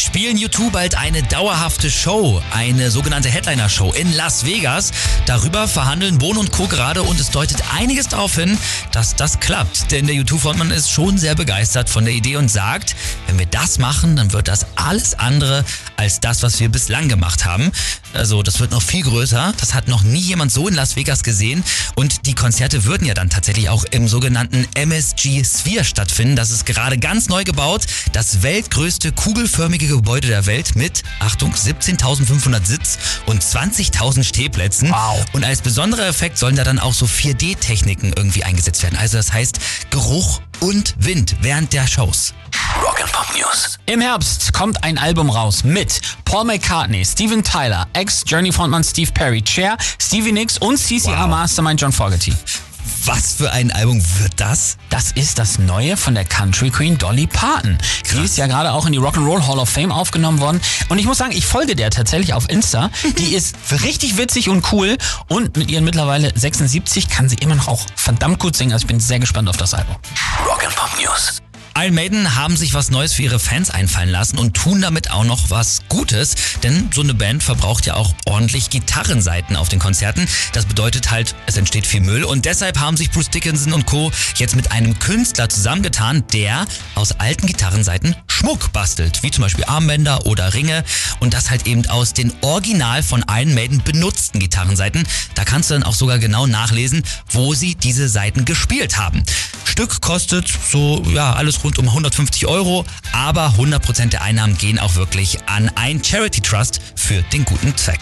Spielen U2 bald eine dauerhafte Show, eine sogenannte Headliner-Show in Las Vegas. Darüber verhandeln Bono und Co. gerade und es deutet einiges darauf hin, dass das klappt. Denn der U2-Frontmann ist schon sehr begeistert von der Idee und sagt, wenn wir das machen, dann wird das alles andere als das, was wir bislang gemacht haben. Also das wird noch viel größer. Das hat noch nie jemand so in Las Vegas gesehen. Und die Konzerte würden ja dann tatsächlich auch im sogenannten MSG Sphere stattfinden. Das ist gerade ganz neu gebaut. Das weltgrößte kugelförmige Gebäude der Welt mit, Achtung, 17.500 Sitz und 20.000 Stehplätzen. Wow. Und als besonderer Effekt sollen da dann auch so 4D-Techniken irgendwie eingesetzt werden. Also das heißt Geruch und Wind während der Shows. Rock and Pop News. Im Herbst kommt ein Album raus mit Paul McCartney, Steven Tyler, Ex-Journey-Frontmann Steve Perry, Cher, Stevie Nicks und CCR Mastermind John Fogerty. Was für ein Album wird das? Das ist das Neue von der Country Queen Dolly Parton. Die ist ja gerade auch in die Rock'n'Roll Hall of Fame aufgenommen worden. Und ich muss sagen, ich folge der tatsächlich auf Insta. Die ist richtig witzig und cool. Und mit ihren mittlerweile 76 kann sie immer noch auch verdammt gut singen. Also ich bin sehr gespannt auf das Album. Rock and Pop News. Iron Maiden haben sich was Neues für ihre Fans einfallen lassen und tun damit auch noch was Gutes, denn so eine Band verbraucht ja auch ordentlich Gitarrenseiten auf den Konzerten. Das bedeutet halt, es entsteht viel Müll und deshalb haben sich Bruce Dickinson und Co. jetzt mit einem Künstler zusammengetan, der aus alten Gitarrenseiten Schmuck bastelt, wie zum Beispiel Armbänder oder Ringe und das halt eben aus den original von Iron Maiden benutzten Gitarrenseiten. Da kannst du dann auch sogar genau nachlesen, wo sie diese Seiten gespielt haben. Stück kostet so, ja, alles rund um 150 Euro, aber 100% der Einnahmen gehen auch wirklich an ein Charity Trust für den guten Zweck.